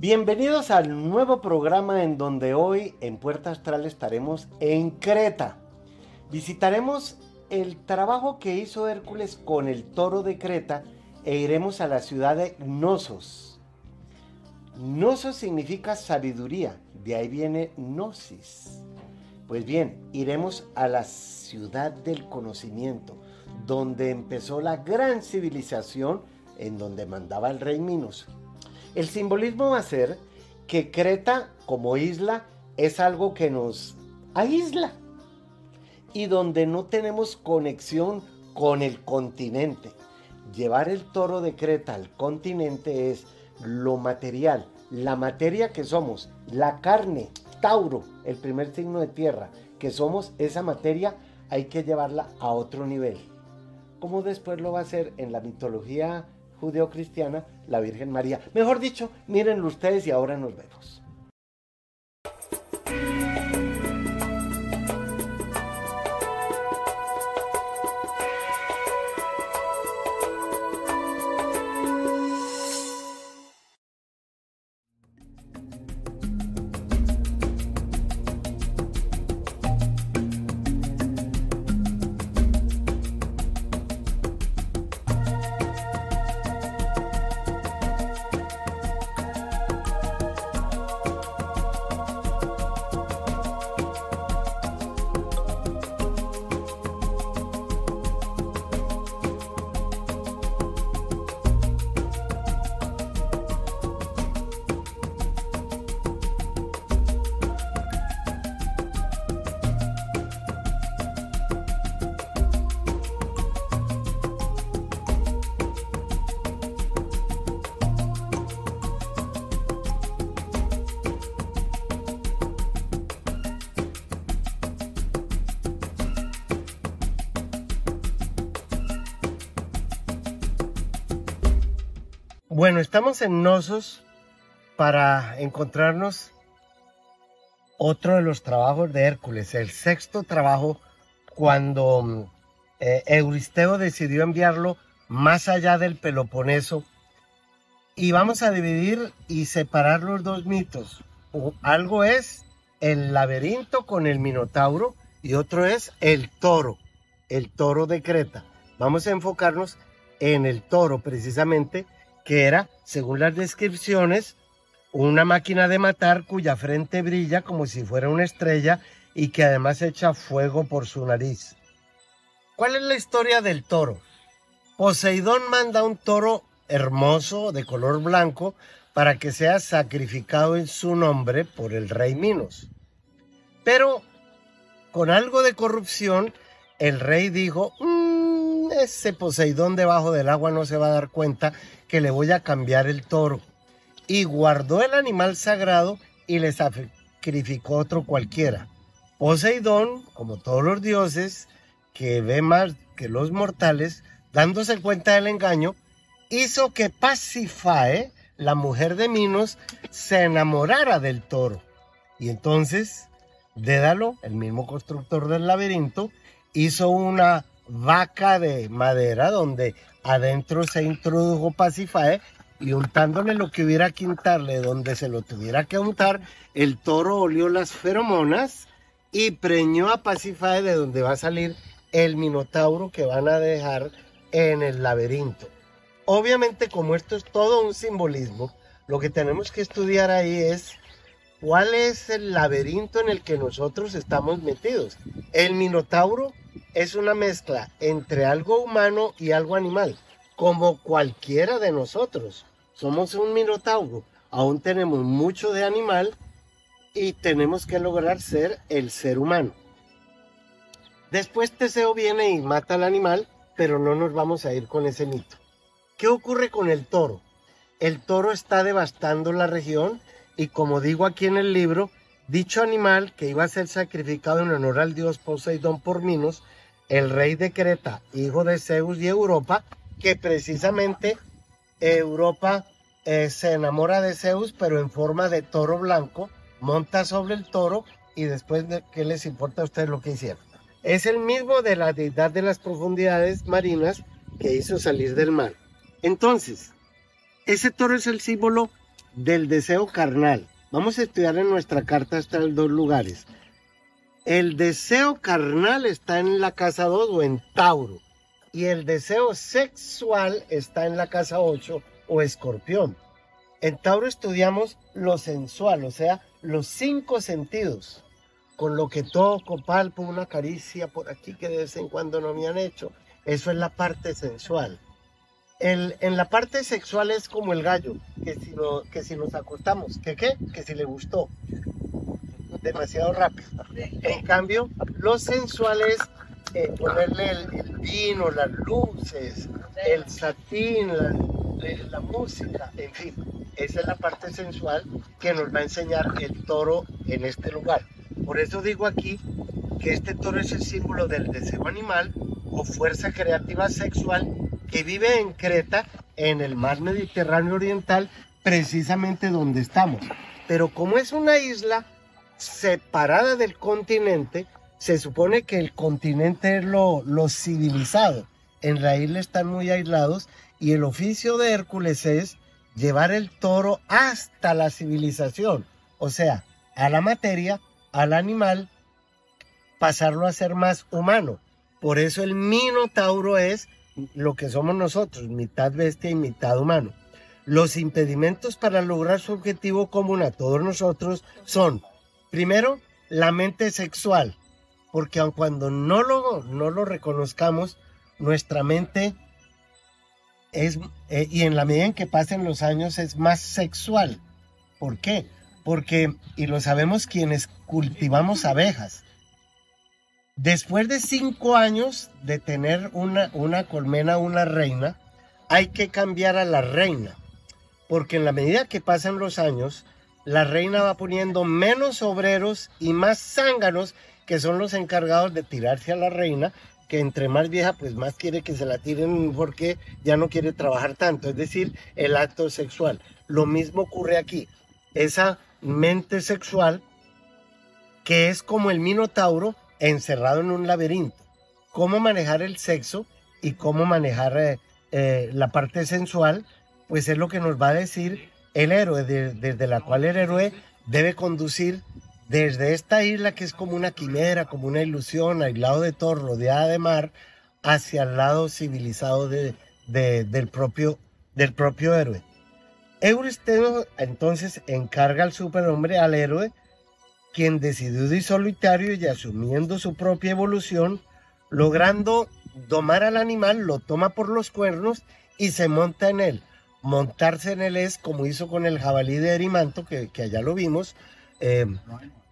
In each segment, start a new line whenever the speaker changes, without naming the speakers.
Bienvenidos al nuevo programa en donde hoy en Puerta Astral estaremos en Creta. Visitaremos el trabajo que hizo Hércules con el toro de Creta e iremos a la ciudad de Gnosos. Gnosos significa sabiduría, de ahí viene Gnosis. Pues bien, iremos a la ciudad del conocimiento, donde empezó la gran civilización en donde mandaba el rey Minos. El simbolismo va a ser que Creta como isla es algo que nos aísla y donde no tenemos conexión con el continente. Llevar el toro de Creta al continente es lo material, la materia que somos, la carne, Tauro, el primer signo de tierra, que somos esa materia, hay que llevarla a otro nivel. Como después lo va a hacer en la mitología judeocristiana la Virgen María. Mejor dicho, mírenlo ustedes y ahora nos vemos. Bueno, estamos en Nosos para encontrarnos otro de los trabajos de Hércules, el sexto trabajo cuando eh, Euristeo decidió enviarlo más allá del Peloponeso. Y vamos a dividir y separar los dos mitos. Algo es el laberinto con el Minotauro y otro es el toro, el toro de Creta. Vamos a enfocarnos en el toro precisamente que era, según las descripciones, una máquina de matar cuya frente brilla como si fuera una estrella y que además echa fuego por su nariz. ¿Cuál es la historia del toro? Poseidón manda un toro hermoso de color blanco para que sea sacrificado en su nombre por el rey Minos. Pero con algo de corrupción, el rey dijo, mm, ese Poseidón debajo del agua no se va a dar cuenta que le voy a cambiar el toro. Y guardó el animal sagrado y le sacrificó otro cualquiera. Poseidón, como todos los dioses, que ve más que los mortales, dándose cuenta del engaño, hizo que Pasifae, la mujer de Minos, se enamorara del toro. Y entonces, Dédalo, el mismo constructor del laberinto, hizo una vaca de madera donde adentro se introdujo Pasifae y untándole lo que hubiera que untarle donde se lo tuviera que untar, el toro olió las feromonas y preñó a Pasifae de donde va a salir el minotauro que van a dejar en el laberinto. Obviamente como esto es todo un simbolismo, lo que tenemos que estudiar ahí es cuál es el laberinto en el que nosotros estamos metidos. El minotauro es una mezcla entre algo humano y algo animal, como cualquiera de nosotros. Somos un minotauro, aún tenemos mucho de animal y tenemos que lograr ser el ser humano. Después Teseo viene y mata al animal, pero no nos vamos a ir con ese mito. ¿Qué ocurre con el toro? El toro está devastando la región y como digo aquí en el libro, dicho animal que iba a ser sacrificado en honor al dios Poseidón por Minos, el rey de Creta, hijo de Zeus y Europa, que precisamente Europa eh, se enamora de Zeus, pero en forma de toro blanco, monta sobre el toro y después, de, ¿qué les importa a ustedes lo que hicieron? Es el mismo de la deidad de las profundidades marinas que hizo salir del mar. Entonces, ese toro es el símbolo del deseo carnal. Vamos a estudiar en nuestra carta hasta dos lugares. El deseo carnal está en la casa 2 o en Tauro. Y el deseo sexual está en la casa 8 o Escorpión. En Tauro estudiamos lo sensual, o sea, los cinco sentidos. Con lo que toco, palpo, una caricia por aquí que de vez en cuando no me han hecho. Eso es la parte sensual. En la parte sexual es como el gallo, que si, nos acostamos, ¿que qué? Que si le gustó. Demasiado rápido. En cambio, lo sensual es eh, ponerle el, vino, las luces, el satín, la música, en fin. Esa es la parte sensual que nos va a enseñar el toro en este lugar. Por eso digo aquí que este toro es el símbolo del deseo animal o fuerza creativa sexual que vive en Creta, en el mar Mediterráneo Oriental, precisamente donde estamos. Pero como es una isla separada del continente, se supone que el continente es lo, lo civilizado. En la isla están muy aislados y el oficio de Hércules es llevar el toro hasta la civilización, o sea, a la materia, al animal, pasarlo a ser más humano. Por eso el minotauro es lo que somos nosotros, mitad bestia y mitad humano. Los impedimentos para lograr su objetivo común a todos nosotros son, primero, la mente sexual, porque aun cuando no lo, no lo reconozcamos, nuestra mente es, eh, y en la medida en que pasen los años, es más sexual. ¿Por qué? Porque, y lo sabemos quienes cultivamos abejas, Después de cinco años de tener una, una colmena, una reina, hay que cambiar a la reina. Porque en la medida que pasan los años, la reina va poniendo menos obreros y más zánganos que son los encargados de tirarse a la reina, que entre más vieja, pues más quiere que se la tiren porque ya no quiere trabajar tanto, es decir, el acto sexual. Lo mismo ocurre aquí. Esa mente sexual, que es como el minotauro, encerrado en un laberinto. Cómo manejar el sexo y cómo manejar eh, eh, la parte sensual, pues es lo que nos va a decir el héroe, desde la cual el héroe debe conducir desde esta isla que es como una quimera, como una ilusión, aislado de todo, rodeada de mar, hacia el lado civilizado de, del, propio, héroe. Euristeno entonces encarga al superhombre, al héroe, quien decidido y solitario y asumiendo su propia evolución, logrando domar al animal, lo toma por los cuernos y se monta en él. Montarse en él es como hizo con el jabalí de Erimanto, que, allá lo vimos, eh,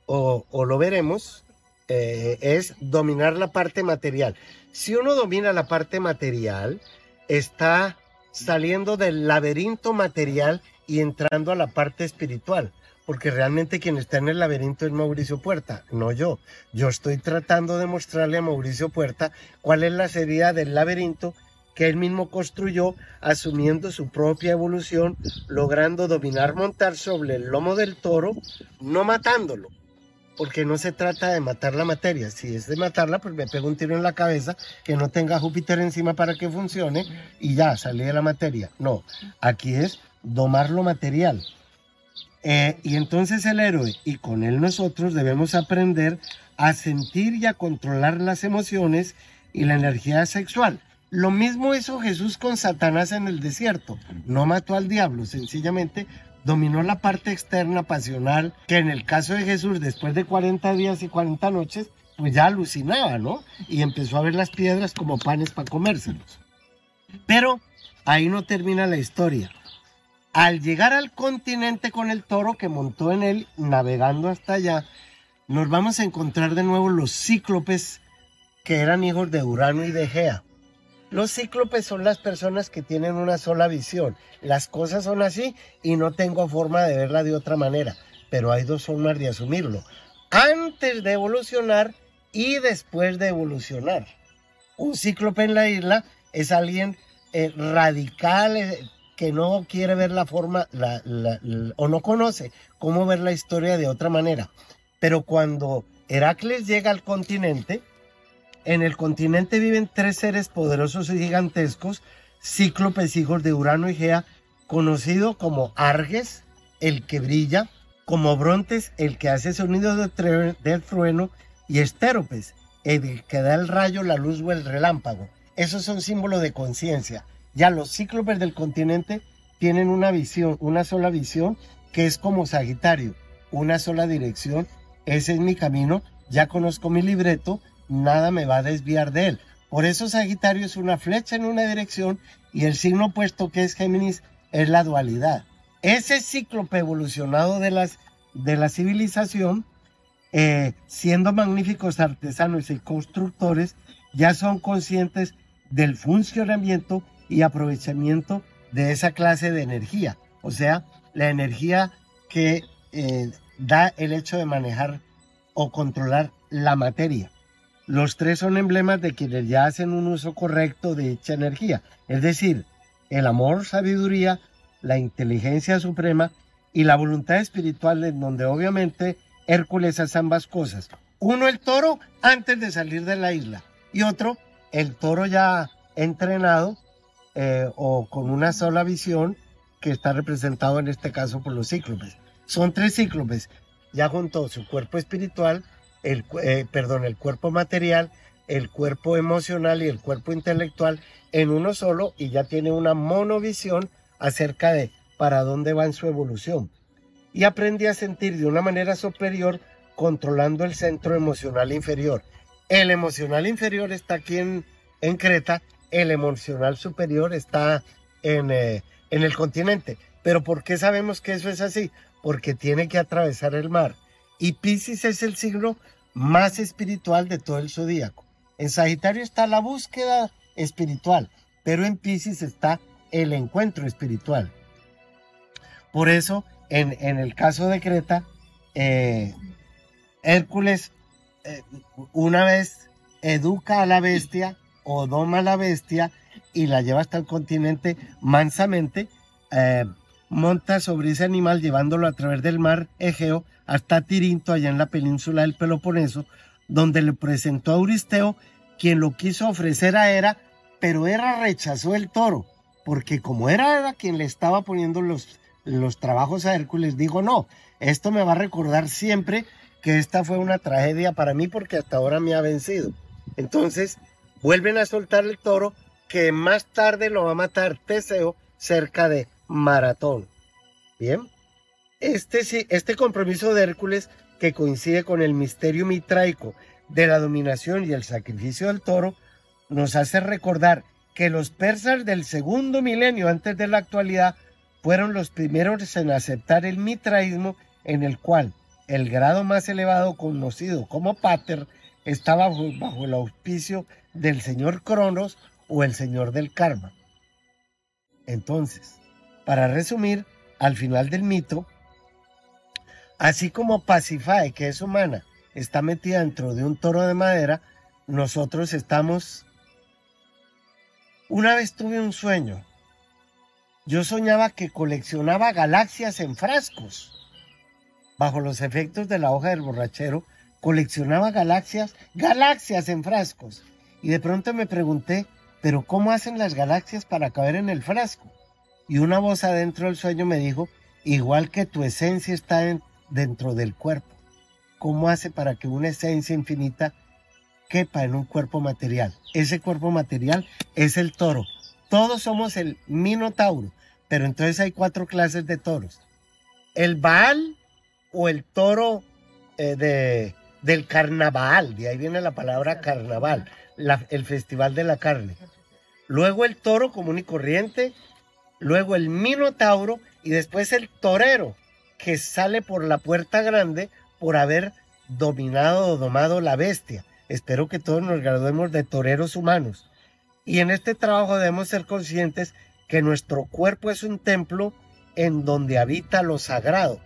o, lo veremos, eh, es dominar la parte material. Si uno domina la parte material, está saliendo del laberinto material y entrando a la parte espiritual porque realmente quien está en el laberinto es Mauricio Puerta, no yo. Yo estoy tratando de mostrarle a Mauricio Puerta cuál es la seriedad del laberinto que él mismo construyó, asumiendo su propia evolución, logrando dominar, montar sobre el lomo del toro, no matándolo, porque no se trata de matar la materia. Si es de matarla, pues me pego un tiro en la cabeza, que no tenga Júpiter encima para que funcione y ya, salí de la materia. No, aquí es domar lo material. Eh, y entonces el héroe y con él nosotros debemos aprender a sentir y a controlar las emociones y la energía sexual. Lo mismo hizo Jesús con Satanás en el desierto. No mató al diablo, sencillamente dominó la parte externa pasional, que en el caso de Jesús, después de 40 días y 40 noches, pues ya alucinaba, ¿no? Y empezó a ver las piedras como panes para comérselos. Pero ahí no termina la historia. Al llegar al continente con el toro que montó en él, navegando hasta allá, nos vamos a encontrar de nuevo los cíclopes que eran hijos de Urano y de Gea. Los cíclopes son las personas que tienen una sola visión. Las cosas son así y no tengo forma de verla de otra manera, pero hay dos formas de asumirlo. Antes de evolucionar y después de evolucionar. Un cíclope en la isla es alguien eh, radical, eh, que no quiere ver la forma o no conoce cómo ver la historia de otra manera. Pero cuando Heracles llega al continente, en el continente viven tres seres poderosos y gigantescos, cíclopes hijos de Urano y Gea, conocido como Arges, el que brilla, como Brontes, el que hace sonido de, de trueno, y Estéropes, el que da el rayo, la luz o el relámpago. Esos son símbolos de conciencia. Ya los cíclopes del continente tienen una visión, una sola visión, que es como Sagitario, una sola dirección. Ese es mi camino, ya conozco mi libreto, nada me va a desviar de él. Por eso Sagitario es una flecha en una dirección y el signo opuesto que es Géminis es la dualidad. Ese cíclope evolucionado de, las, de la civilización, eh, siendo magníficos artesanos y constructores, ya son conscientes del funcionamiento y aprovechamiento de esa clase de energía. O sea, la energía que eh, da el hecho de manejar o controlar la materia. Los tres son emblemas de quienes ya hacen un uso correcto de dicha energía, es decir, el amor, sabiduría, la inteligencia suprema y la voluntad espiritual, en donde obviamente Hércules hace ambas cosas. Uno el toro antes de salir de la isla y otro el toro ya entrenado eh, o con una sola visión que está representado en este caso por los cíclopes. Son tres cíclopes, ya junto su cuerpo espiritual el, eh, perdón, el cuerpo material, el cuerpo emocional y el cuerpo intelectual en uno solo y ya tiene una monovisión acerca de para dónde va en su evolución. Y aprendí a sentir de una manera superior controlando el centro emocional inferior. El emocional inferior está aquí en, en Creta, el emocional superior está en, eh, en el continente. Pero ¿por qué sabemos que eso es así? Porque tiene que atravesar el mar y Pisces es el signo más espiritual de todo el zodíaco. En Sagitario está la búsqueda espiritual, pero en Pisces está el encuentro espiritual. Por eso, en, el caso de Creta, eh, Hércules eh, una vez educa a la bestia o doma la bestia y la lleva hasta el continente mansamente, eh, monta sobre ese animal llevándolo a través del mar Egeo hasta Tirinto, allá en la península del Peloponeso, donde le presentó a Euristeo, quien lo quiso ofrecer a Hera, pero Hera rechazó el toro, porque como Hera era quien le estaba poniendo los, los trabajos a Hércules, dijo, no, esto me va a recordar siempre que esta fue una tragedia para mí porque hasta ahora me ha vencido. Entonces, vuelven a soltar el toro que más tarde lo va a matar Teseo cerca de Maratón. Bien. Este, este compromiso de Hércules, que coincide con el misterio mitraico de la dominación y el sacrificio del toro, nos hace recordar que los persas del segundo milenio antes de la actualidad fueron los primeros en aceptar el mitraísmo en el cual el grado más elevado conocido como pater estaba bajo, el auspicio del señor Cronos o el señor del karma. Entonces, para resumir, al final del mito, Así como Pacify, que es humana, está metida dentro de un toro de madera, nosotros estamos... Una vez tuve un sueño. Yo soñaba que coleccionaba galaxias en frascos. Bajo los efectos de la hoja del borrachero, coleccionaba galaxias, galaxias en frascos. Y de pronto me pregunté, pero ¿cómo hacen las galaxias para caber en el frasco? Y una voz adentro del sueño me dijo, igual que tu esencia está en, dentro del cuerpo. ¿Cómo hace para que una esencia infinita quepa en un cuerpo material? Ese cuerpo material es el toro. Todos somos el minotauro, pero entonces hay cuatro clases de toros. El Baal o el toro eh, de, del carnaval, de ahí viene la palabra carnaval, el festival de la carne. Luego el toro común y corriente, luego el minotauro y después el torero, que sale por la puerta grande por haber dominado o domado la bestia. Espero que todos nos graduemos de toreros humanos. Y en este trabajo debemos ser conscientes que nuestro cuerpo es un templo en donde habita lo sagrado.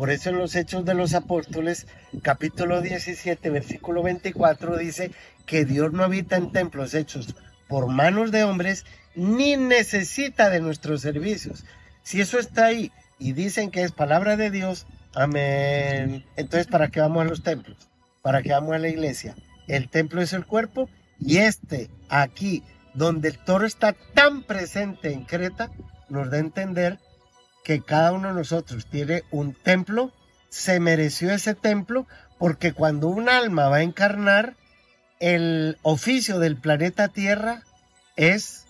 Por eso en los Hechos de los Apóstoles, capítulo 17, versículo 24, dice que Dios no habita en templos hechos por manos de hombres, ni necesita de nuestros servicios. Si eso está ahí y dicen que es palabra de Dios, amén. Entonces, ¿para qué vamos a los templos? ¿Para qué vamos a la iglesia? El templo es el cuerpo y este aquí, donde el toro está tan presente en Creta, nos da a entender que cada uno de nosotros tiene un templo, se mereció ese templo porque cuando un alma va a encarnar, el oficio del planeta Tierra es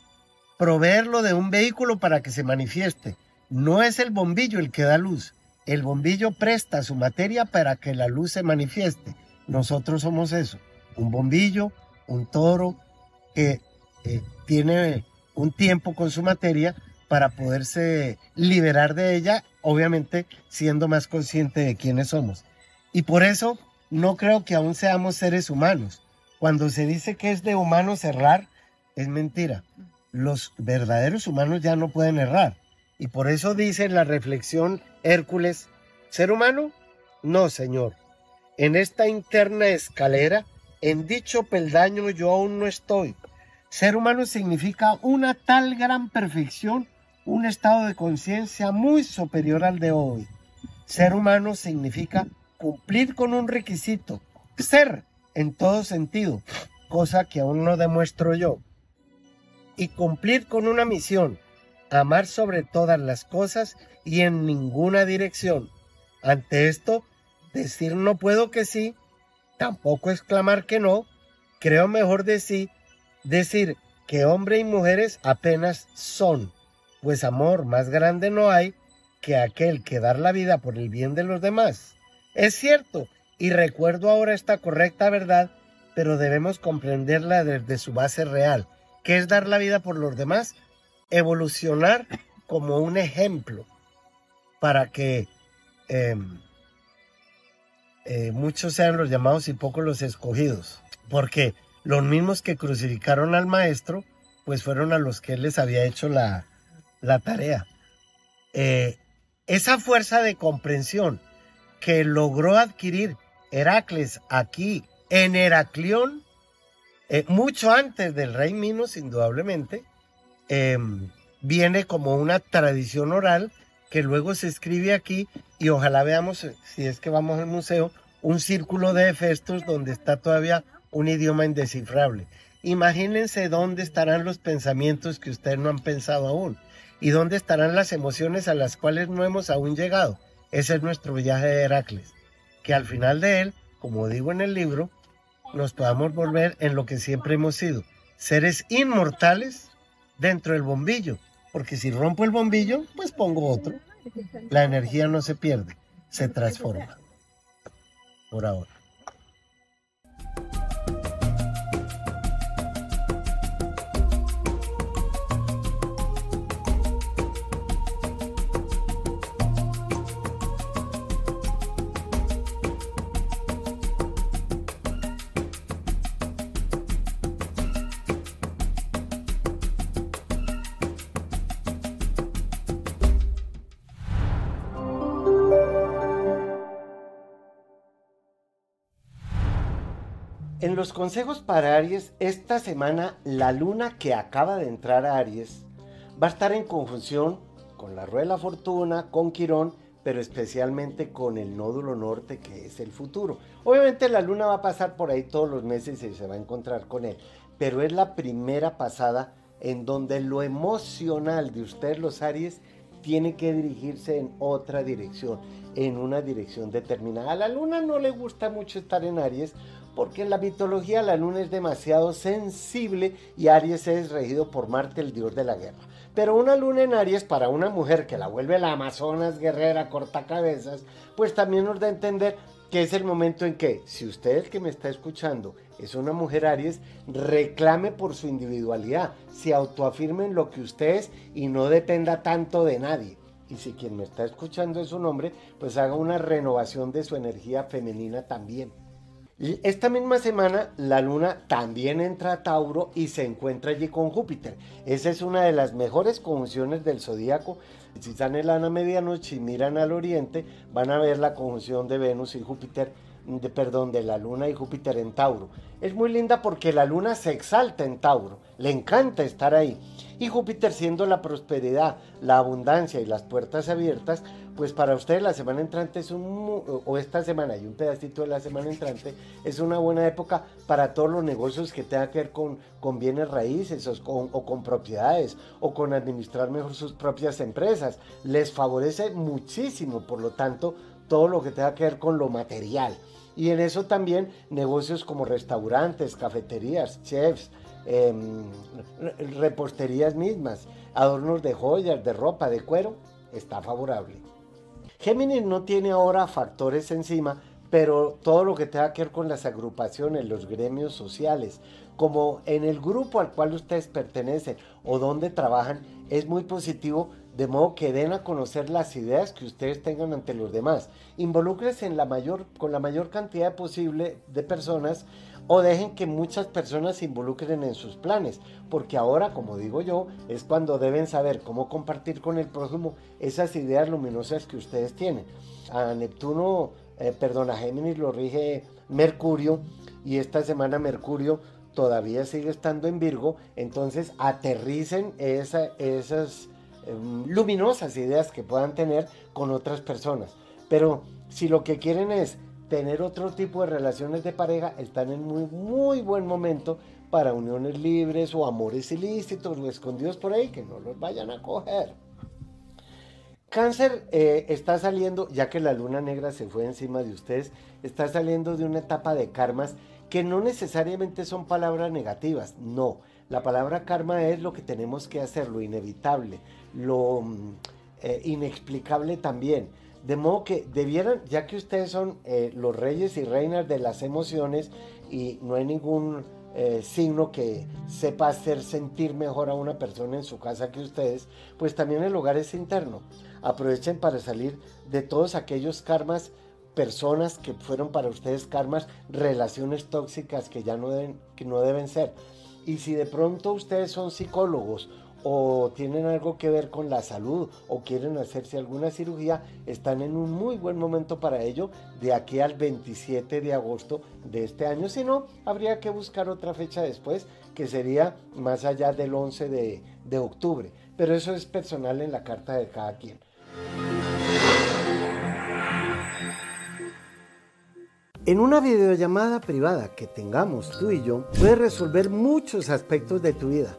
proveerlo de un vehículo para que se manifieste. No es el bombillo el que da luz. El bombillo presta su materia para que la luz se manifieste. Nosotros somos eso. Un bombillo, un toro que eh, tiene un tiempo con su materia para poderse liberar de ella, obviamente siendo más consciente de quiénes somos. Y por eso no creo que aún seamos seres humanos. Cuando se dice que es de humanos errar, es mentira. Los verdaderos humanos ya no pueden errar. Y por eso dice la reflexión Hércules, ¿ser humano? No, señor. En esta interna escalera, en dicho peldaño yo aún no estoy. Ser humano significa una tal gran perfección un estado de conciencia muy superior al de hoy. Ser humano significa cumplir con un requisito, ser en todo sentido, cosa que aún no demuestro yo. Y cumplir con una misión, amar sobre todas las cosas y en ninguna dirección. Ante esto, decir no puedo que sí, tampoco exclamar que no, creo mejor decir, decir que hombre y mujeres apenas son pues amor más grande no hay que aquel que dar la vida por el bien de los demás. Es cierto, y recuerdo ahora esta correcta verdad, pero debemos comprenderla desde su base real, que es dar la vida por los demás, evolucionar como un ejemplo para que em, eh, muchos sean los llamados y pocos los escogidos, porque los mismos que crucificaron al maestro, pues fueron a los que él les había hecho la, la tarea. Eh, esa fuerza de comprensión que logró adquirir Heracles aquí en Heraclión, eh, mucho antes del rey Minos, indudablemente, em, viene como una tradición oral que luego se escribe aquí y ojalá veamos, eh, si es que vamos al museo, un círculo de efestos donde está todavía un idioma indescifrable. Imagínense dónde estarán los pensamientos que ustedes no han pensado aún ¿Y dónde estarán las emociones a las cuales no hemos aún llegado? Ese es nuestro viaje de Heracles. Que al final de él, como digo en el libro, nos podamos volver en lo que siempre hemos sido, seres inmortales dentro del bombillo. Porque si rompo el bombillo, pues pongo otro. La energía no se pierde, se transforma. Por ahora. Los consejos para Aries, esta semana la luna que acaba de entrar a Aries va a estar en conjunción con la rueda de la fortuna, con Quirón, pero especialmente con el nódulo norte que es el futuro. Obviamente la luna va a pasar por ahí todos los meses y se va a encontrar con él, pero es la primera pasada en donde lo emocional de ustedes los Aries tiene que dirigirse en otra dirección, en una dirección determinada. A la luna no le gusta mucho estar en Aries porque en la mitología la luna es demasiado sensible y Aries es regido por Marte, el dios de la guerra. Pero una luna en Aries para una mujer que la vuelve la Amazonas guerrera, corta cabezas, pues también nos da a entender que es el momento en que, si usted que me está escuchando es una mujer Aries, reclame por su individualidad, se autoafirme en lo que usted es y no dependa tanto de nadie. Y si quien me está escuchando es un hombre, pues haga una renovación de su energía femenina también. Esta misma semana la luna también entra a Tauro y se encuentra allí con Júpiter. Esa es una de las mejores conjunciones del zodíaco. Si están en la medianoche y miran al oriente, van a ver la conjunción de Venus y Júpiter, de, perdón, de la luna y Júpiter en Tauro. Es muy linda porque la luna se exalta en Tauro, le encanta estar ahí. Y Júpiter siendo la prosperidad, la abundancia y las puertas abiertas, pues para ustedes la semana entrante es un, o esta semana y un pedacito de la semana entrante, es una buena época para todos los negocios que tengan que ver con, con bienes raíces o con, propiedades o con administrar mejor sus propias empresas. Les favorece muchísimo, por lo tanto, todo lo que tenga que ver con lo material. Y en eso también negocios como restaurantes, cafeterías, chefs, em, reposterías mismas, adornos de joyas, de ropa, de cuero, está favorable. Géminis no tiene ahora factores encima, pero todo lo que tenga que ver con las agrupaciones, los gremios sociales, como en el grupo al cual ustedes pertenecen o donde trabajan, es muy positivo, de modo que den a conocer las ideas que ustedes tengan ante los demás. Involúcrense con la mayor cantidad posible de personas o dejen que muchas personas se involucren en sus planes, porque ahora, como digo yo, es cuando deben saber cómo compartir con el prójimo esas ideas luminosas que ustedes tienen. A Neptuno, eh, perdón, a Géminis lo rige Mercurio y esta semana Mercurio todavía sigue estando en Virgo, entonces aterricen esas em, luminosas ideas que puedan tener con otras personas. Pero si lo que quieren es tener otro tipo de relaciones de pareja, están en muy, muy buen momento para uniones libres o amores ilícitos o escondidos por ahí, que no los vayan a coger. Cáncer eh, está saliendo, ya que la luna negra se fue encima de ustedes, está saliendo de una etapa de karmas que no necesariamente son palabras negativas, no. La palabra karma es lo que tenemos que hacer, lo inevitable, lo mm, eh, inexplicable también. De modo que debieran, ya que ustedes son eh, los reyes y reinas de las emociones y no hay ningún eh, signo que sepa hacer sentir mejor a una persona en su casa que ustedes, pues también el hogar es interno. Aprovechen para salir de todos aquellos karmas, personas que fueron para ustedes karmas, relaciones tóxicas que ya no deben, que no deben ser. Y si de pronto ustedes son psicólogos o tienen algo que ver con la salud o quieren hacerse alguna cirugía, están en un muy buen momento para ello de aquí al 27 de agosto de este año. Si no, habría que buscar otra fecha después, que sería más allá del 11 de, de octubre. Pero eso es personal en la carta de cada quien. En una videollamada privada que tengamos tú y yo, puedes resolver muchos aspectos de tu vida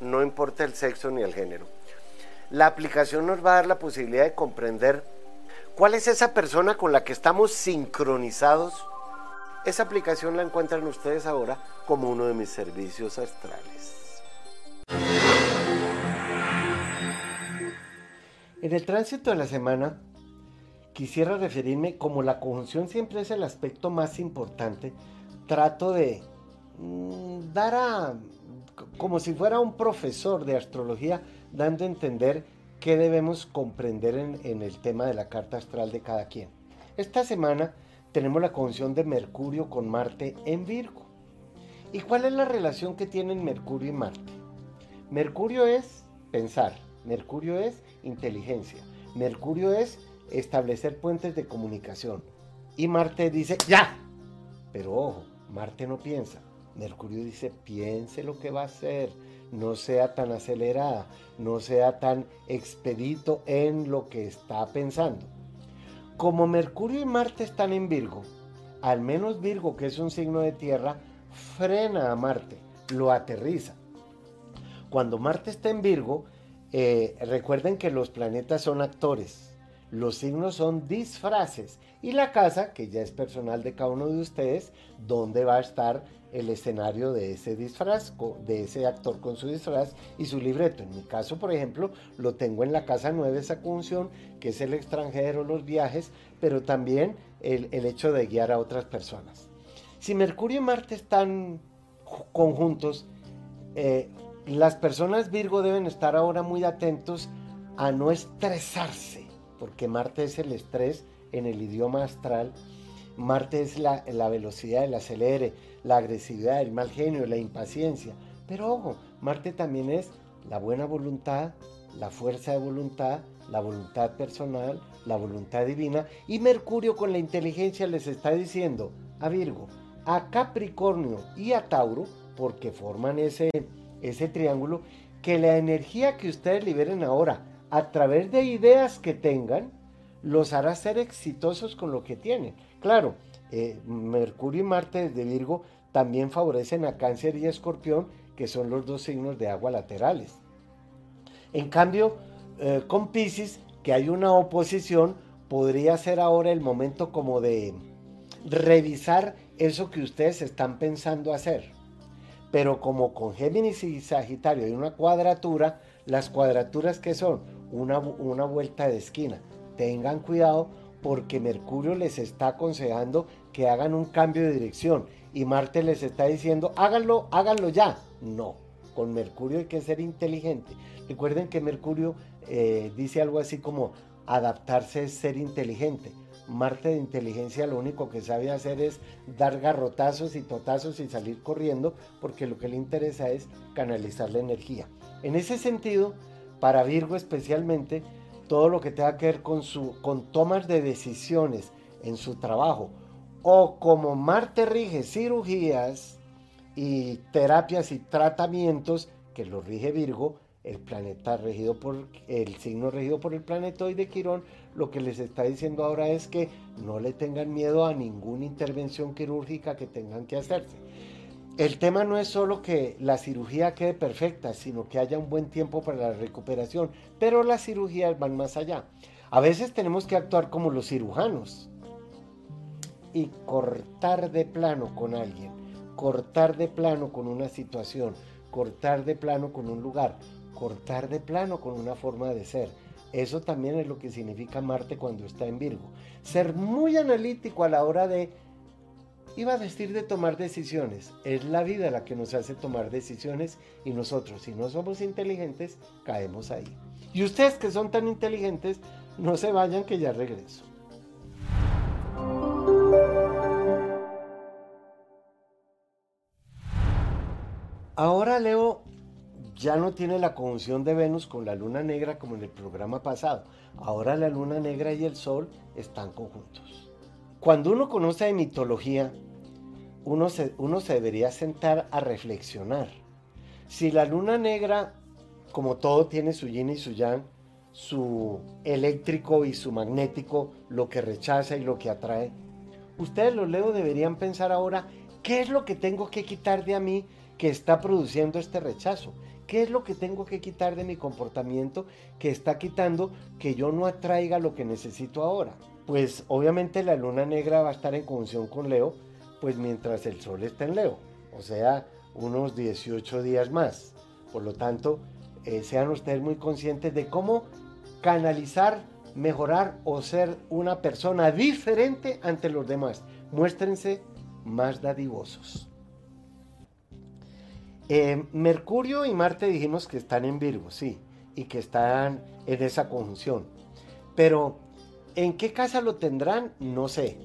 no importa el sexo ni el género. La aplicación nos va a dar la posibilidad de comprender cuál es esa persona con la que estamos sincronizados. Esa aplicación la encuentran ustedes ahora como uno de mis servicios astrales. En el tránsito de la semana, quisiera referirme como la conjunción siempre es el aspecto más importante, trato de mm, dar a como si fuera un profesor de astrología dando a entender qué debemos comprender en, el tema de la carta astral de cada quien. Esta semana tenemos la conjunción de Mercurio con Marte en Virgo. ¿Y cuál es la relación que tienen Mercurio y Marte? Mercurio es pensar, Mercurio es inteligencia, Mercurio es establecer puentes de comunicación. Y Marte dice, ya, pero ojo, Marte no piensa, Mercurio dice, piense lo que va a hacer, no sea tan acelerada, no sea tan expedito en lo que está pensando. Como Mercurio y Marte están en Virgo, al menos Virgo, que es un signo de tierra, frena a Marte, lo aterriza. Cuando Marte está en Virgo, eh, recuerden que los planetas son actores, los signos son disfraces y la casa, que ya es personal de cada uno de ustedes, donde va a estar el escenario de ese disfraz, de ese actor con su disfraz y su libreto. En mi caso, por ejemplo, lo tengo en la casa 9, esa función, que es el extranjero, los viajes, pero también el, hecho de guiar a otras personas. Si Mercurio y Marte están conjuntos, eh, las personas Virgo deben estar ahora muy atentos a no estresarse porque Marte es el estrés en el idioma astral. Marte es la, la velocidad, el acelere, la agresividad, el mal genio, la impaciencia. Pero ojo, Marte también es la buena voluntad, la fuerza de voluntad, la voluntad personal, la voluntad divina. Y Mercurio con la inteligencia les está diciendo a Virgo, a Capricornio y a Tauro, porque forman ese, ese triángulo, que la energía que ustedes liberen ahora a través de ideas que tengan, los hará ser exitosos con lo que tienen. Claro, eh, Mercurio y Marte de Virgo también favorecen a Cáncer y Escorpión, que son los dos signos de agua laterales. En cambio, eh, con Pisces, que hay una oposición, podría ser ahora el momento como de revisar eso que ustedes están pensando hacer. Pero como con Géminis y Sagitario hay una cuadratura, las cuadraturas que son una, una vuelta de esquina. Tengan cuidado porque Mercurio les está aconsejando que hagan un cambio de dirección y Marte les está diciendo háganlo, háganlo ya. No, con Mercurio hay que ser inteligente. Recuerden que Mercurio eh, dice algo así como adaptarse es ser inteligente. Marte de inteligencia lo único que sabe hacer es dar garrotazos y totazos y salir corriendo porque lo que le interesa es canalizar la energía. En ese sentido, para Virgo especialmente, todo lo que tenga que ver con, su, con tomas de decisiones en su trabajo o como Marte rige cirugías y terapias y tratamientos que lo rige Virgo, el planeta regido por el signo regido por el planetoide Quirón, lo que les está diciendo ahora es que no le tengan miedo a ninguna intervención quirúrgica que tengan que hacerse. El tema no es solo que la cirugía quede perfecta, sino que haya un buen tiempo para la recuperación, pero las cirugías van más allá. A veces tenemos que actuar como los cirujanos y cortar de plano con alguien, cortar de plano con una situación, cortar de plano con un lugar, cortar de plano con una forma de ser. Eso también es lo que significa Marte cuando está en Virgo. Ser muy analítico a la hora de, iba a decir de tomar decisiones. Es la vida la que nos hace tomar decisiones y nosotros, si no somos inteligentes, caemos ahí. Y ustedes que son tan inteligentes, no se vayan que ya regreso. Ahora Leo ya no tiene la conjunción de Venus con la luna negra como en el programa pasado. Ahora la luna negra y el sol están conjuntos. Cuando uno conoce de mitología, uno se, debería sentar a reflexionar. Si la luna negra, como todo tiene su yin y su yang, su eléctrico y su magnético, lo que rechaza y lo que atrae, ustedes los leo deberían pensar ahora, ¿qué es lo que tengo que quitar de mí que está produciendo este rechazo? ¿Qué es lo que tengo que quitar de mi comportamiento que está quitando que yo no atraiga lo que necesito ahora? Pues obviamente la luna negra va a estar en conjunción con Leo, pues mientras el sol está en Leo, o sea, unos 18 días más. Por lo tanto, eh, sean ustedes muy conscientes de cómo canalizar, mejorar o ser una persona diferente ante los demás. Muéstrense más dadivosos. Eh, Mercurio y Marte dijimos que están en Virgo, sí, y que están en esa conjunción. Pero, ¿en qué casa lo tendrán? No sé.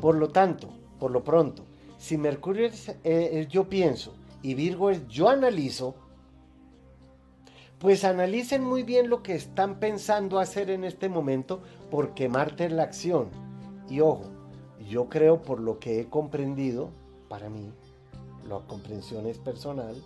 Por lo tanto, por lo pronto, si Mercurio es, eh, yo pienso y Virgo es yo analizo, pues analicen muy bien lo que están pensando hacer en este momento, porque Marte es la acción. Y ojo, yo creo por lo que he comprendido, para mí, la comprensión es personal,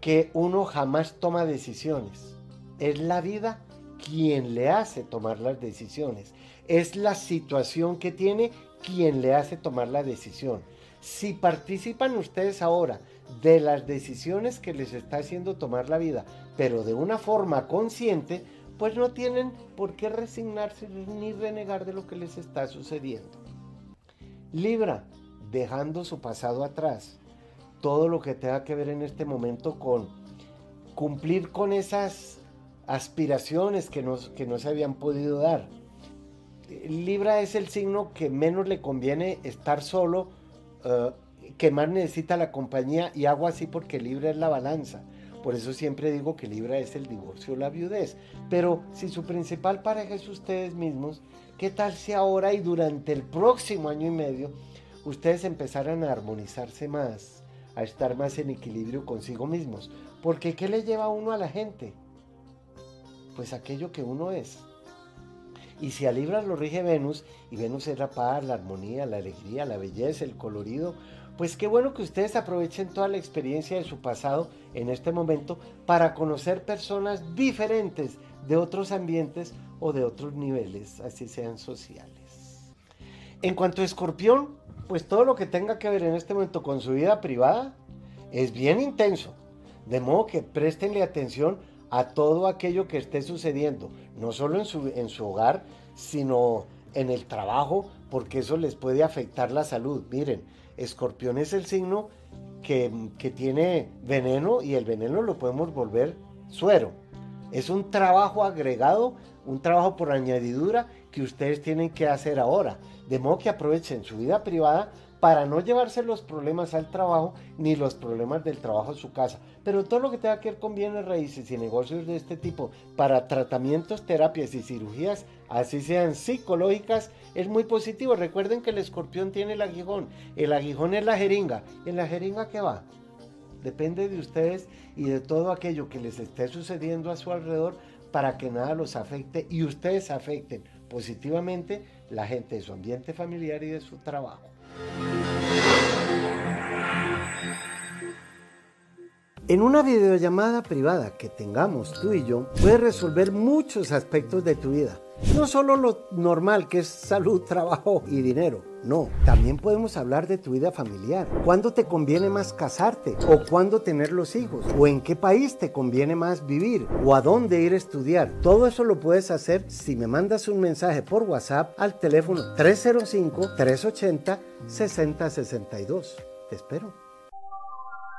que uno jamás toma decisiones. Es la vida quien le hace tomar las decisiones. Es la situación que tiene quien le hace tomar la decisión. Si participan ustedes ahora de las decisiones que les está haciendo tomar la vida, pero de una forma consciente, pues no tienen por qué resignarse ni renegar de lo que les está sucediendo. Libra, dejando su pasado atrás, todo lo que tenga que ver en este momento con cumplir con esas aspiraciones que, que no se habían podido dar. Libra es el signo que menos le conviene estar solo, eh, que más necesita la compañía y hago así porque Libra es la balanza. Por eso siempre digo que Libra es el divorcio o la viudez. Pero si su principal pareja es ustedes mismos, ¿qué tal si ahora y durante el próximo año y medio ustedes empezaran a armonizarse más, a estar más en equilibrio consigo mismos? Porque ¿qué le lleva a uno a la gente? Pues aquello que uno es. Y si a Libra lo rige Venus, y Venus es la paz, la armonía, la alegría, la belleza, el colorido, pues qué bueno que ustedes aprovechen toda la experiencia de su pasado en este momento para conocer personas diferentes de otros ambientes o de otros niveles, así sean sociales. En cuanto a Escorpión, pues todo lo que tenga que ver en este momento con su vida privada es bien intenso. De modo que préstenle atención a todo aquello que esté sucediendo, no solo en su, en su hogar, sino en el trabajo, porque eso les puede afectar la salud. Miren, escorpión es el signo que, que tiene veneno y el veneno lo podemos volver suero. Es un trabajo agregado, un trabajo por añadidura que ustedes tienen que hacer ahora. De modo que aprovechen su vida privada para no llevarse los problemas al trabajo ni los problemas del trabajo a su casa. Pero todo lo que tenga que ver con bienes raíces y negocios de este tipo para tratamientos, terapias y cirugías, así sean psicológicas, es muy positivo. Recuerden que el escorpión tiene el aguijón. El aguijón es la jeringa. ¿En la jeringa qué va? Depende de ustedes y de todo aquello que les esté sucediendo a su alrededor para que nada los afecte y ustedes afecten positivamente la gente de su ambiente familiar y de su trabajo. En una videollamada privada que tengamos tú y yo, puedes resolver muchos aspectos de tu vida. No solo lo normal que es salud, trabajo y dinero. No, también podemos hablar de tu vida familiar. ¿Cuándo te conviene más casarte? ¿O cuándo tener los hijos? ¿O en qué país te conviene más vivir? ¿O a dónde ir a estudiar? Todo eso lo puedes hacer si me mandas un mensaje por WhatsApp al teléfono 305-380-6062. Te espero.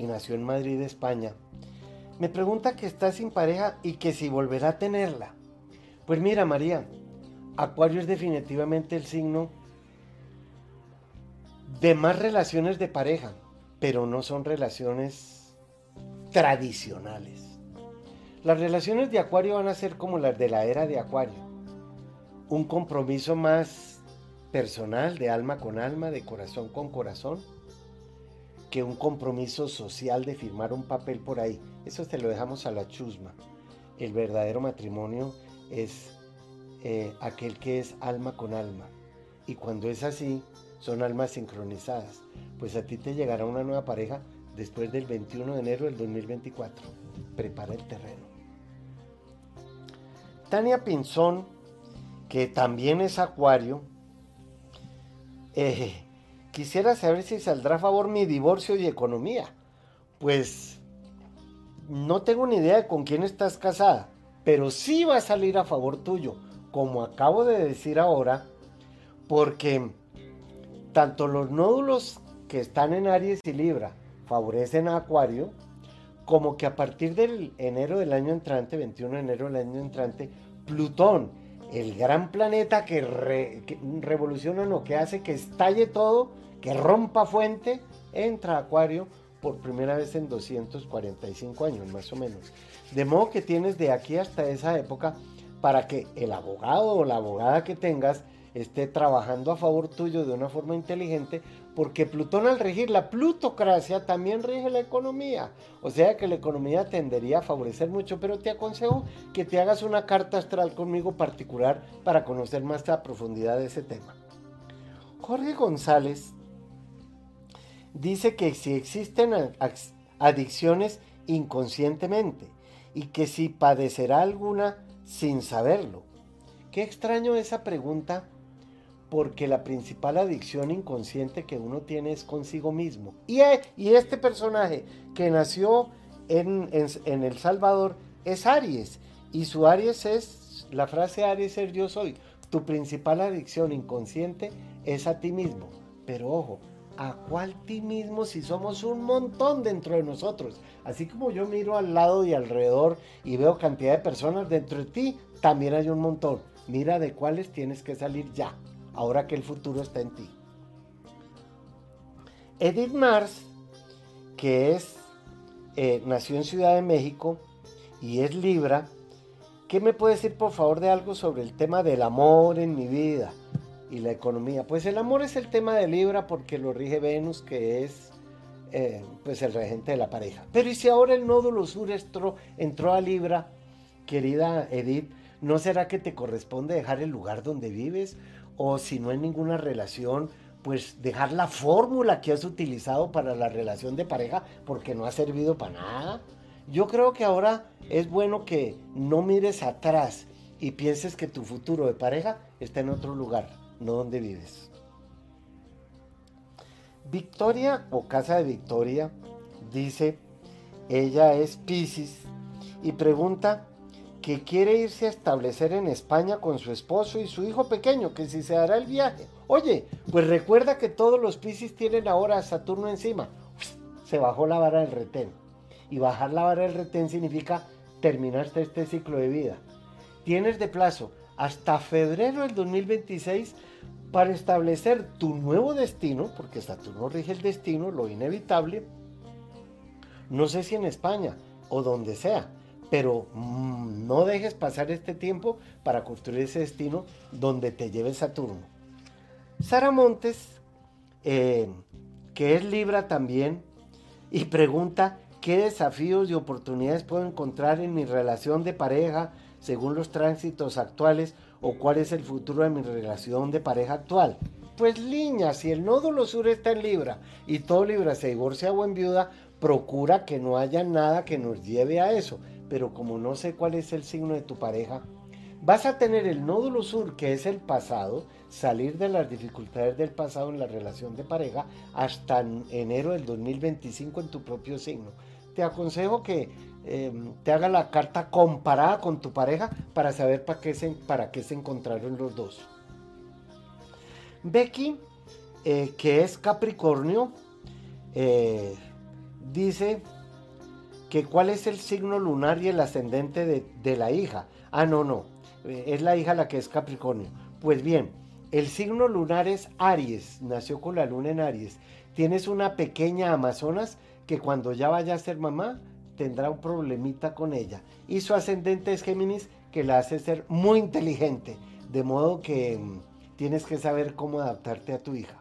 y nació en Madrid, España, me pregunta que está sin pareja y que si volverá a tenerla. Pues mira, María, Acuario es definitivamente el signo de más relaciones de pareja, pero no son relaciones tradicionales. Las relaciones de Acuario van a ser como las de la era de Acuario. Un compromiso más personal, de alma con alma, de corazón con corazón que un compromiso social de firmar un papel por ahí. Eso te lo dejamos a la chusma. El verdadero matrimonio es eh, aquel que es alma con alma. Y cuando es así, son almas sincronizadas. Pues a ti te llegará una nueva pareja después del 21 de enero del 2024. Prepara el terreno. Tania Pinzón, que también es acuario, eh, Quisiera saber si saldrá a favor mi divorcio y economía. Pues no tengo ni idea de con quién estás casada, pero sí va a salir a favor tuyo, como acabo de decir ahora, porque tanto los nódulos que están en Aries y Libra favorecen a Acuario, como que a partir del enero del año entrante, 21 de enero del año entrante, Plutón, el gran planeta que, revoluciona lo que hace que estalle todo, que rompa fuente, entra Acuario por primera vez en 245 años, más o menos. De modo que tienes de aquí hasta esa época para que el abogado o la abogada que tengas esté trabajando a favor tuyo de una forma inteligente, porque Plutón al regir la plutocracia también rige la economía. O sea que la economía tendería a favorecer mucho, pero te aconsejo que te hagas una carta astral conmigo particular para conocer más a profundidad de ese tema. Jorge González dice que si existen adicciones inconscientemente y que si padecerá alguna sin saberlo. Qué extraño esa pregunta porque la principal adicción inconsciente que uno tiene es consigo mismo. Y, e, y este personaje que nació en, en El Salvador es Aries. Y su Aries es, la frase Aries es yo soy. Tu principal adicción inconsciente es a ti mismo. Pero ojo, ¿a cuál ti mismo si somos un montón dentro de nosotros? Así como yo miro al lado y alrededor y veo cantidad de personas dentro de ti, también hay un montón. Mira de cuáles tienes que salir ya, ahora que el futuro está en ti. Edith Mars, que es, eh, nació en Ciudad de México y es Libra, ¿Qué me puede decir por favor de algo sobre el tema del amor en mi vida y la economía? Pues el amor es el tema de Libra porque lo rige Venus, que es eh, pues el regente de la pareja. Pero ¿y si ahora el nódulo sur entró, entró a Libra, querida Edith? ¿No será que te corresponde dejar el lugar donde vives? O si no hay ninguna relación, pues dejar la fórmula que has utilizado para la relación de pareja porque no ha servido para nada. Yo creo que ahora es bueno que no mires atrás y pienses que tu futuro de pareja está en otro lugar, no donde vives. Victoria o Casa de Victoria dice, ella es Pisces y pregunta que quiere irse a establecer en España con su esposo y su hijo pequeño, que si se hará el viaje. Oye, pues recuerda que todos los Pisces tienen ahora a Saturno encima. Se bajó la vara del retén. Y bajar la vara del retén significa terminaste este ciclo de vida. Tienes de plazo hasta febrero del 2026 para establecer tu nuevo destino, porque Saturno rige el destino, lo inevitable. No sé si en España o donde sea, pero mm, no dejes pasar este tiempo para construir ese destino donde te lleve Saturno. Sara Montes, eh, que es Libra también, y pregunta ¿Qué desafíos y oportunidades puedo encontrar en mi relación de pareja según los tránsitos actuales o cuál es el futuro de mi relación de pareja actual? Pues Liña, si el nódulo sur está en Libra y todo Libra se divorcia o viuda, procura que no haya nada que nos lleve a eso. Pero como no sé cuál es el signo de tu pareja, vas a tener el nódulo sur, que es el pasado, salir de las dificultades del pasado en la relación de pareja hasta enero del 2025 en tu propio signo te aconsejo que em, te haga la carta comparada con tu pareja para saber para qué se, para qué se encontraron los dos. Becky, eh, que es Capricornio, eh, dice cuál es el signo lunar y el ascendente de, de la hija. Ah, no, no, eh, es la hija la que es Capricornio. Pues bien, el signo lunar es Aries, nació con la luna en Aries. Tienes una pequeña Amazonas que cuando ya vaya a ser mamá tendrá un problemita con ella. Y su ascendente es Géminis que la hace ser muy inteligente, de modo que mm, tienes que saber cómo adaptarte a tu hija.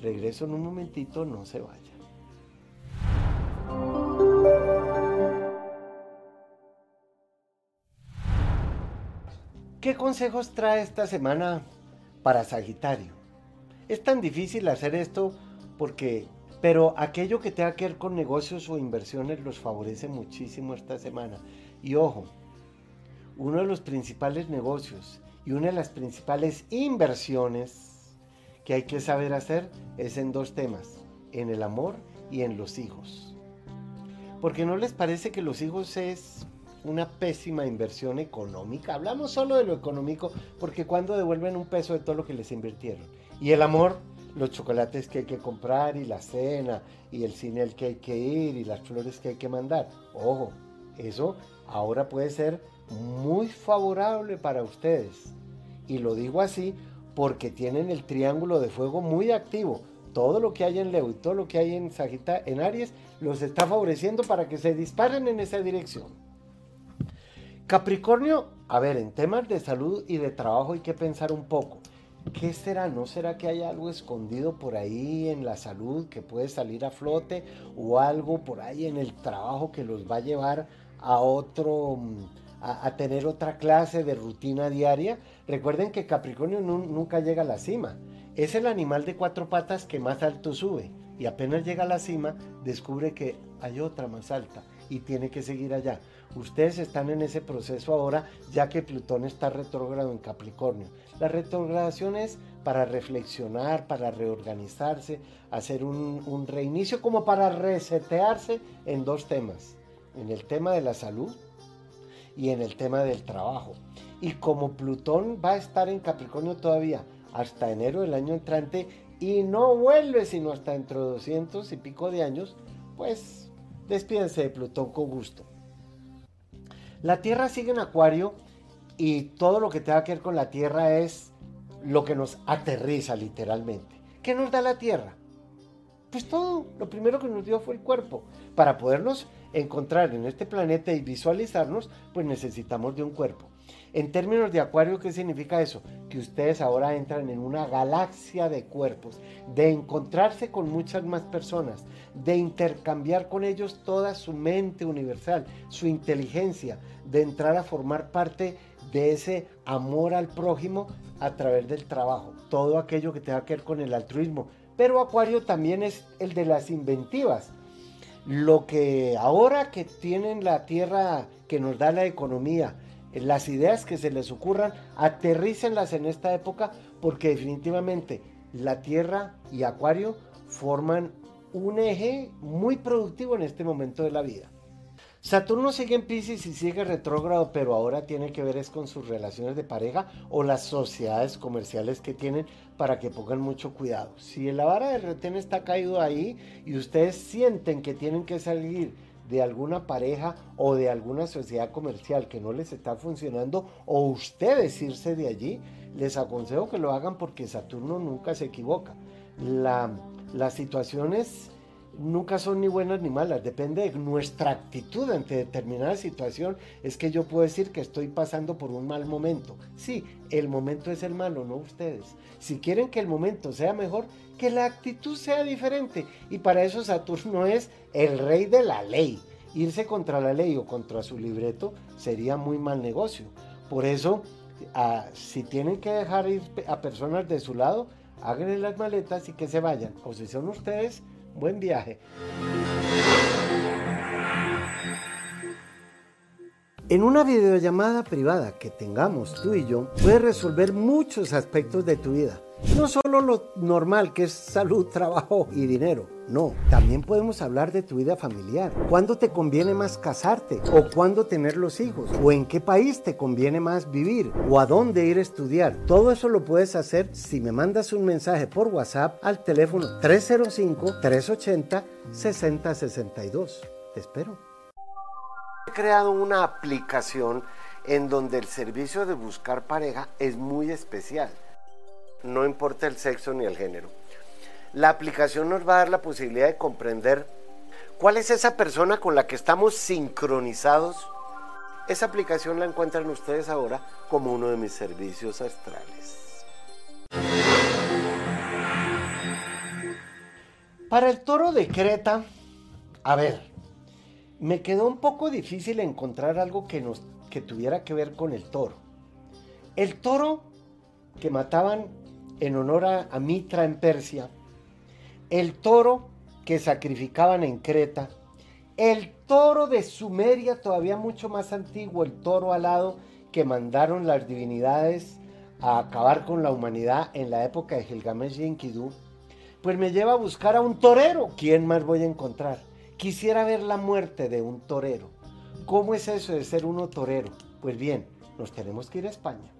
Regreso en un momentito, no se vaya. ¿Qué consejos trae esta semana para Sagitario? Es tan difícil hacer esto porque pero aquello que tenga que ver con negocios o inversiones los favorece muchísimo esta semana. Y ojo, uno de los principales negocios y una de las principales inversiones que hay que saber hacer es en dos temas, en el amor y en los hijos. Porque no les parece que los hijos es una pésima inversión económica. Hablamos solo de lo económico porque cuando devuelven un peso de todo lo que les invirtieron. Y el amor, los chocolates que hay que comprar y la cena y el cine al que hay que ir y las flores que hay que mandar. Ojo, eso ahora puede ser muy favorable para ustedes. Y lo digo así porque tienen el triángulo de fuego muy activo. Todo lo que hay en Leo y todo lo que hay en Sagitario, en Aries, los está favoreciendo para que se disparen en esa dirección. Capricornio, a ver, en temas de salud y de trabajo hay que pensar un poco. ¿Qué será? ¿No será que hay algo escondido por ahí en la salud que puede salir a flote o algo por ahí en el trabajo que los va a llevar a otro, a, tener otra clase de rutina diaria? Recuerden que Capricornio nunca llega a la cima. Es el animal de cuatro patas que más alto sube y apenas llega a la cima descubre que hay otra más alta y tiene que seguir allá. Ustedes están en ese proceso ahora ya que Plutón está retrógrado en Capricornio. La retrogradación es para reflexionar, para reorganizarse, hacer un, reinicio, como para resetearse en dos temas, en el tema de la salud y en el tema del trabajo. Y como Plutón va a estar en Capricornio todavía hasta enero del año entrante y no vuelve sino hasta dentro de 200 y pico de años, pues despídense de Plutón con gusto. La Tierra sigue en Acuario y todo lo que tenga que ver con la Tierra es lo que nos aterriza literalmente. ¿Qué nos da la Tierra? Pues todo, lo primero que nos dio fue el cuerpo. Para podernos encontrar en este planeta y visualizarnos, pues necesitamos de un cuerpo. En términos de acuario, ¿qué significa eso? Que ustedes ahora entran en una galaxia de cuerpos, de encontrarse con muchas más personas, de intercambiar con ellos toda su mente universal, su inteligencia, de entrar a formar parte de ese amor al prójimo a través del trabajo, todo aquello que tenga que ver con el altruismo. Pero Acuario también es el de las inventivas. Lo que ahora que tienen la tierra que nos da la economía, las ideas que se les ocurran, aterrícenlas en esta época porque definitivamente la Tierra y Acuario forman un eje muy productivo en este momento de la vida. Saturno sigue en Pisces y sigue retrógrado, pero ahora tiene que ver es con sus relaciones de pareja o las sociedades comerciales que tienen para que pongan mucho cuidado. Si la vara de retén está caído ahí y ustedes sienten que tienen que salir de alguna pareja o de alguna sociedad comercial que no les está funcionando o ustedes irse de allí, les aconsejo que lo hagan porque Saturno nunca se equivoca. La, las situaciones nunca son ni buenas ni malas, depende de nuestra actitud ante determinada situación. Es que yo puedo decir que estoy pasando por un mal momento. Sí, el momento es el malo, no ustedes. Si quieren que el momento sea mejor, que la actitud sea diferente. Y para eso Saturno es el rey de la ley. Irse contra la ley o contra su libreto sería muy mal negocio. Por eso, si tienen que dejar ir a personas de su lado, háganle las maletas y que se vayan. O si son ustedes, Buen viaje. En una videollamada privada que tengamos tú y yo, puedes resolver muchos aspectos de tu vida. No solo lo normal que es salud, trabajo y dinero. No, también podemos hablar de tu vida familiar. ¿Cuándo te conviene más casarte? ¿O cuándo tener los hijos? ¿O en qué país te conviene más vivir? ¿O a dónde ir a estudiar? Todo eso lo puedes hacer si me mandas un mensaje por WhatsApp al teléfono 305-380-6062. Te espero. He creado una aplicación en donde el servicio de buscar pareja es muy especial. No importa el sexo ni el género la aplicación nos va a dar la posibilidad de comprender cuál es esa persona con la que estamos sincronizados. Esa aplicación la encuentran ustedes ahora como uno de mis servicios astrales. Para el toro de Creta, a ver, me quedó un poco difícil encontrar algo que, nos, que tuviera que ver con el toro. El toro que mataban en honor a Mitra en Persia el toro que sacrificaban en Creta, el toro de Sumeria, todavía mucho más antiguo, el toro alado que mandaron las divinidades a acabar con la humanidad en la época de Gilgamesh y Enkidu, pues me lleva a buscar a un torero. ¿Quién más voy a encontrar? Quisiera ver la muerte de un torero. ¿Cómo es eso de ser uno torero? Pues bien, nos tenemos que ir a España.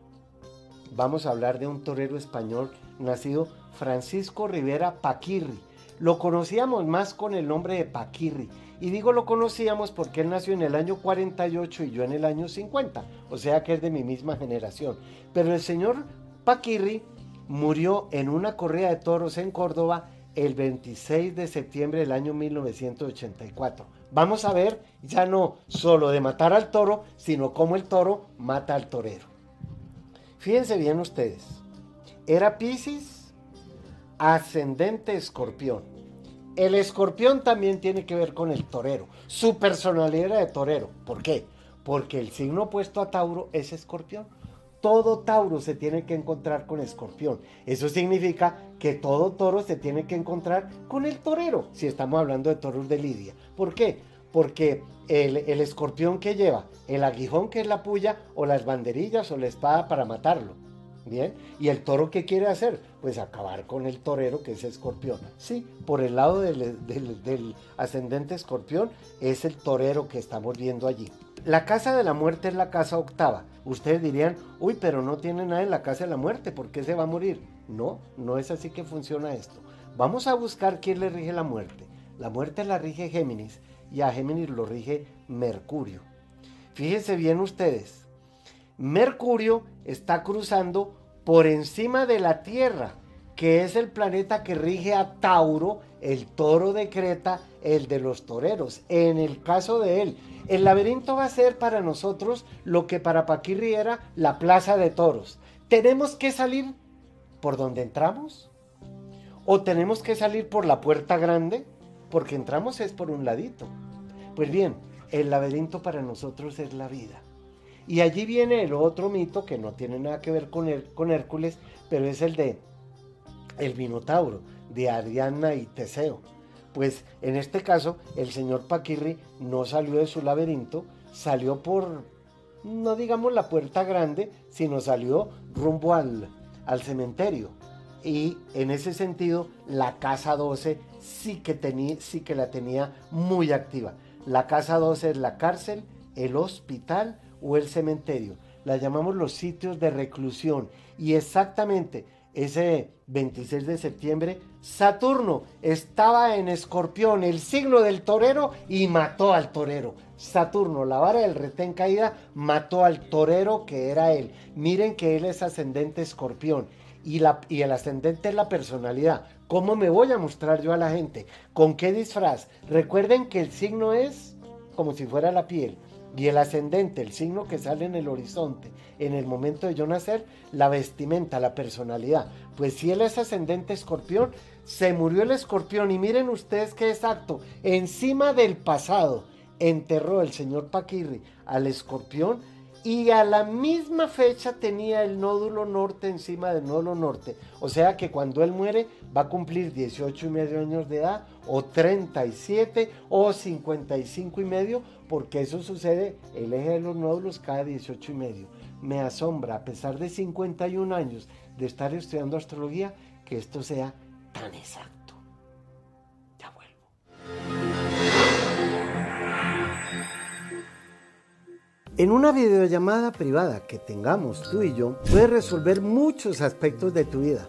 Vamos a hablar de un torero español nacido Francisco Rivera Paquirri. Lo conocíamos más con el nombre de Paquirri. Y digo lo conocíamos porque él nació en el año 48 y yo en el año 50. O sea que es de mi misma generación. Pero el señor Paquirri murió en una corrida de toros en Córdoba el 26 de septiembre del año 1984. Vamos a ver ya no solo de matar al toro, sino cómo el toro mata al torero. Fíjense bien ustedes. Era Pisces ascendente escorpión. El escorpión también tiene que ver con el torero. Su personalidad era de torero. ¿Por qué? Porque el signo opuesto a Tauro es escorpión. Todo Tauro se tiene que encontrar con escorpión. Eso significa que todo toro se tiene que encontrar con el torero, si estamos hablando de toros de Lidia. ¿Por qué? Porque el, el escorpión que lleva, el aguijón que es la puya, o las banderillas o la espada para matarlo. Bien, ¿y el toro qué quiere hacer? Pues acabar con el torero que es escorpión. Sí, por el lado del, ascendente escorpión es el torero que estamos viendo allí. La casa de la muerte es la casa octava. Ustedes dirían, uy, pero no tiene nada en la casa de la muerte, ¿por qué se va a morir? No, no es así que funciona esto. Vamos a buscar quién le rige la muerte. La muerte la rige Géminis y a Géminis lo rige Mercurio. Fíjense bien ustedes, Mercurio está cruzando por encima de la Tierra, que es el planeta que rige a Tauro, el toro de Creta, el de los toreros. En el caso de él, el laberinto va a ser para nosotros lo que para Paquirri era la plaza de toros. Tenemos que salir por donde entramos o tenemos que salir por la puerta grande porque entramos es por un ladito. Pues bien, el laberinto para nosotros es la vida. Y allí viene el otro mito que no tiene nada que ver con, con Hércules, pero es el de el Minotauro, de Ariadna y Teseo. Pues en este caso, el señor Paquirri no salió de su laberinto, salió por, no digamos la puerta grande, sino salió rumbo al, al cementerio. Y en ese sentido, la casa 12 sí que, tenía, sí que la tenía muy activa. La casa 12 es la cárcel, el hospital o el cementerio. La llamamos los sitios de reclusión. Y exactamente ese 26 de septiembre, Saturno estaba en escorpión, el signo del torero, y mató al torero. Saturno, la vara del retén caída, mató al torero que era él. Miren que él es ascendente escorpión. Y, la, y el ascendente es la personalidad. ¿Cómo me voy a mostrar yo a la gente? ¿Con qué disfraz? Recuerden que el signo es como si fuera la piel. Y el ascendente, el signo que sale en el horizonte, en el momento de yo nacer, la vestimenta, la personalidad. Pues si él es ascendente escorpión, se murió el escorpión y miren ustedes qué exacto, encima del pasado enterró el señor Paquirri al escorpión y a la misma fecha tenía el nódulo norte encima del nódulo norte. O sea que cuando él muere va a cumplir 18 y medio años de edad, o 37, o 55 y medio, porque eso sucede el eje de los nódulos cada 18 y medio. Me asombra, a pesar de 51 años de estar estudiando astrología, que esto sea tan exacto. En una videollamada privada que tengamos tú y yo, puedes resolver muchos aspectos de tu vida.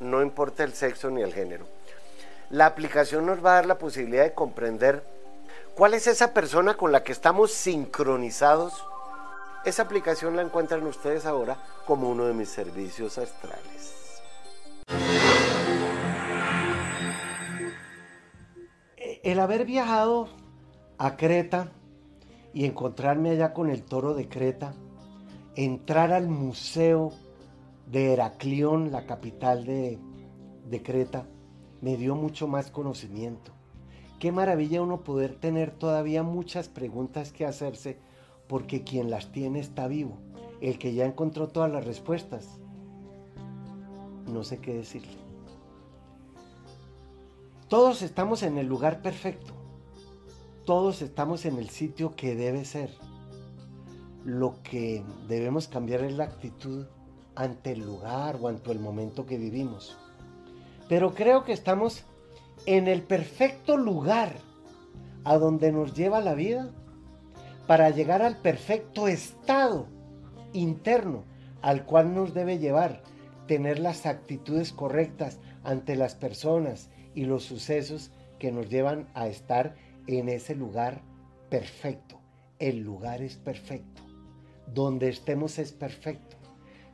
No importa el sexo ni el género. La aplicación nos va a dar la posibilidad de comprender cuál es esa persona con la que estamos sincronizados. Esa aplicación la encuentran ustedes ahora como uno de mis servicios astrales. El haber viajado a Creta y encontrarme allá con el toro de Creta, entrar al museo de Heraclión, la capital de, de Creta, me dio mucho más conocimiento. Qué maravilla uno poder tener todavía muchas preguntas que hacerse porque quien las tiene está vivo, el que ya encontró todas las respuestas. No sé qué decirle. Todos estamos en el lugar perfecto todos estamos en el sitio que debe ser. Lo que debemos cambiar es la actitud ante el lugar o ante el momento que vivimos. Pero creo que estamos en el perfecto lugar a donde nos lleva la vida para llegar al perfecto estado interno al cual nos debe llevar tener las actitudes correctas ante las personas y los sucesos que nos llevan a estar en ese lugar perfecto. El lugar es perfecto. Donde estemos es perfecto.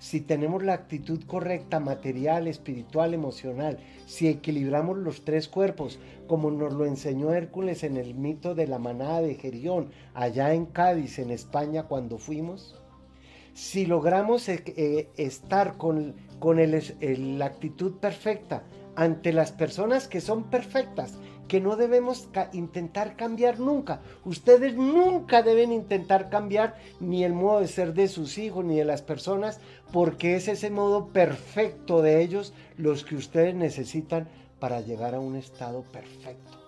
Si tenemos la actitud correcta, material, espiritual, emocional, si equilibramos los tres cuerpos, como nos lo enseñó Hércules en el mito de la manada de Gerión, allá en Cádiz, en España, cuando fuimos, si logramos eh, eh, estar con, con la actitud perfecta ante las personas que son perfectas, que no debemos intentar cambiar nunca. Ustedes nunca deben intentar cambiar ni el modo de ser de sus hijos ni de las personas, porque es ese modo perfecto de ellos los que ustedes necesitan para llegar a un estado perfecto.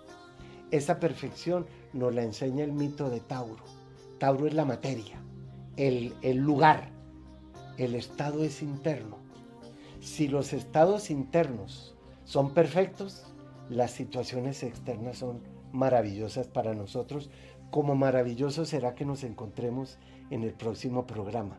Esa perfección nos la enseña el mito de Tauro. Tauro es la materia el, lugar. El estado es interno. Si los estados internos son perfectos, las situaciones externas son maravillosas para nosotros, como maravilloso será que nos encontremos en el próximo programa.